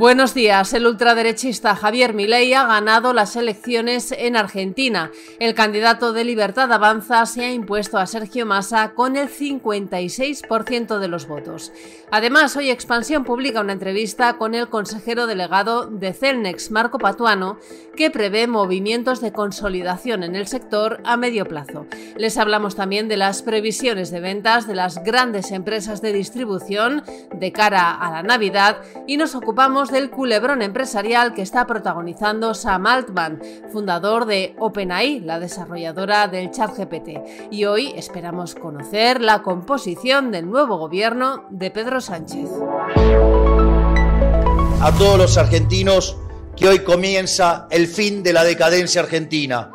Buenos días. El ultraderechista Javier Milei ha ganado las elecciones en Argentina. El candidato de Libertad Avanza se ha impuesto a Sergio Massa con el 56% de los votos. Además, hoy Expansión publica una entrevista con el consejero delegado de Celnex, Marco Patuano, que prevé movimientos de consolidación en el sector a medio plazo. Les hablamos también de las previsiones de ventas de las grandes empresas de distribución de cara a la Navidad y nos ocupamos del culebrón empresarial que está protagonizando Sam Altman, fundador de OpenAI, la desarrolladora del ChatGPT. Y hoy esperamos conocer la composición del nuevo gobierno de Pedro Sánchez. A todos los argentinos que hoy comienza el fin de la decadencia argentina.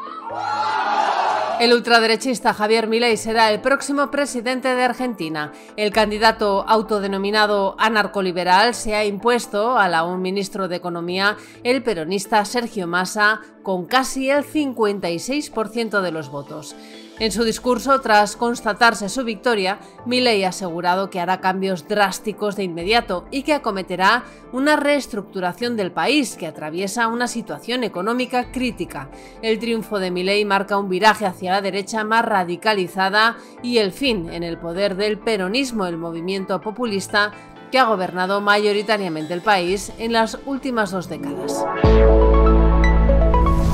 El ultraderechista Javier Milei será el próximo presidente de Argentina. El candidato autodenominado anarcoliberal se ha impuesto a la un ministro de Economía, el peronista Sergio Massa, con casi el 56% de los votos. En su discurso, tras constatarse su victoria, Milley ha asegurado que hará cambios drásticos de inmediato y que acometerá una reestructuración del país que atraviesa una situación económica crítica. El triunfo de Milley marca un viraje hacia la derecha más radicalizada y el fin en el poder del peronismo, el movimiento populista que ha gobernado mayoritariamente el país en las últimas dos décadas.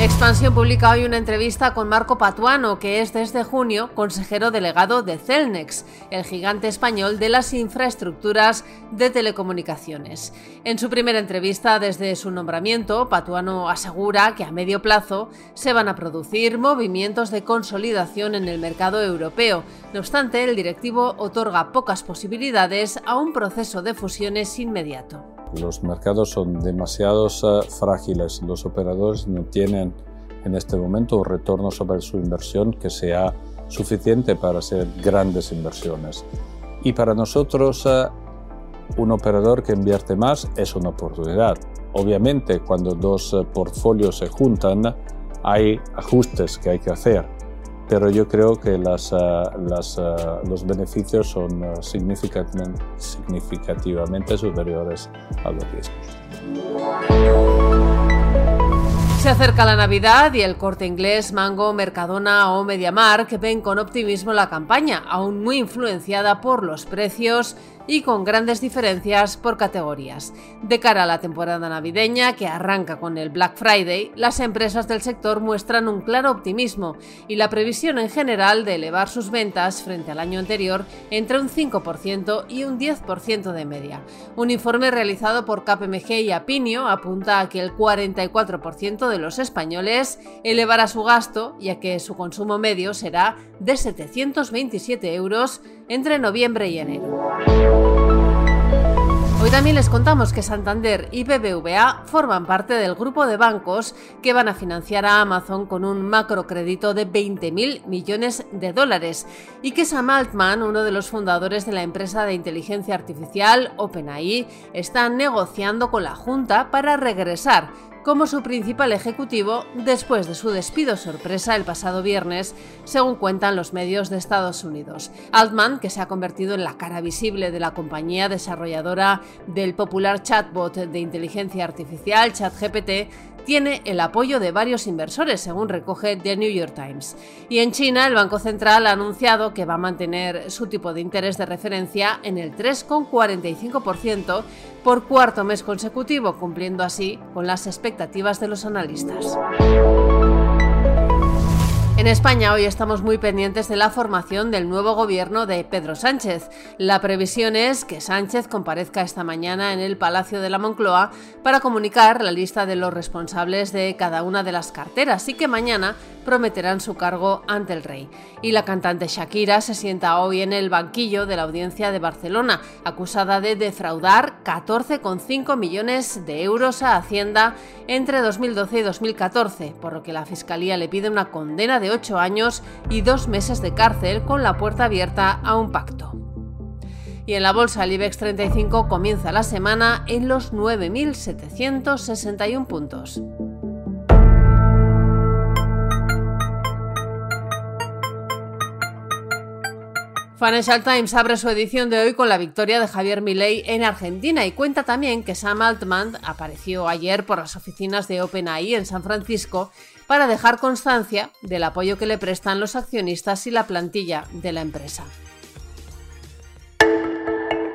Expansión publica hoy una entrevista con Marco Patuano, que es desde junio consejero delegado de Celnex, el gigante español de las infraestructuras de telecomunicaciones. En su primera entrevista desde su nombramiento, Patuano asegura que a medio plazo se van a producir movimientos de consolidación en el mercado europeo. No obstante, el directivo otorga pocas posibilidades a un proceso de fusiones inmediato. Los mercados son demasiado eh, frágiles, los operadores no tienen en este momento un retorno sobre su inversión que sea suficiente para hacer grandes inversiones. Y para nosotros, eh, un operador que invierte más es una oportunidad. Obviamente, cuando dos eh, portfolios se juntan, hay ajustes que hay que hacer pero yo creo que ah, ah, los beneficios son ah, significativamente superiores a los riesgos. Se acerca la Navidad y el corte inglés, Mango, Mercadona o MediaMark ven con optimismo la campaña, aún muy influenciada por los precios y con grandes diferencias por categorías. De cara a la temporada navideña, que arranca con el Black Friday, las empresas del sector muestran un claro optimismo y la previsión en general de elevar sus ventas frente al año anterior entre un 5% y un 10% de media. Un informe realizado por KPMG y Apinio apunta a que el 44% de los españoles elevará su gasto, ya que su consumo medio será de 727 euros entre noviembre y enero. Hoy también les contamos que Santander y BBVA forman parte del grupo de bancos que van a financiar a Amazon con un macrocrédito de 20.000 millones de dólares y que Sam Altman, uno de los fundadores de la empresa de inteligencia artificial OpenAI, está negociando con la Junta para regresar como su principal ejecutivo después de su despido sorpresa el pasado viernes, según cuentan los medios de Estados Unidos. Altman, que se ha convertido en la cara visible de la compañía desarrolladora del popular chatbot de inteligencia artificial ChatGPT, tiene el apoyo de varios inversores, según recoge The New York Times. Y en China, el Banco Central ha anunciado que va a mantener su tipo de interés de referencia en el 3,45% por cuarto mes consecutivo, cumpliendo así con las expectativas de los analistas. En España hoy estamos muy pendientes de la formación del nuevo gobierno de Pedro Sánchez. La previsión es que Sánchez comparezca esta mañana en el Palacio de la Moncloa para comunicar la lista de los responsables de cada una de las carteras y que mañana prometerán su cargo ante el rey. Y la cantante Shakira se sienta hoy en el banquillo de la audiencia de Barcelona, acusada de defraudar 14,5 millones de euros a Hacienda entre 2012 y 2014, por lo que la Fiscalía le pide una condena de 8 años y dos meses de cárcel con la puerta abierta a un pacto. Y en la bolsa el IBEX 35 comienza la semana en los 9.761 puntos. Financial Times abre su edición de hoy con la victoria de Javier Milei en Argentina y cuenta también que Sam Altman apareció ayer por las oficinas de OpenAI en San Francisco para dejar constancia del apoyo que le prestan los accionistas y la plantilla de la empresa.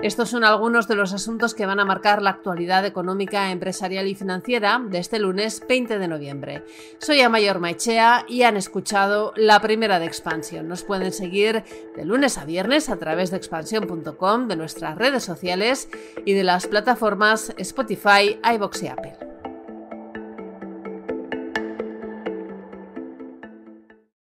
Estos son algunos de los asuntos que van a marcar la actualidad económica, empresarial y financiera de este lunes 20 de noviembre. Soy Amayor Maichea y han escuchado la primera de Expansión. Nos pueden seguir de lunes a viernes a través de expansión.com, de nuestras redes sociales y de las plataformas Spotify, iBox y Apple.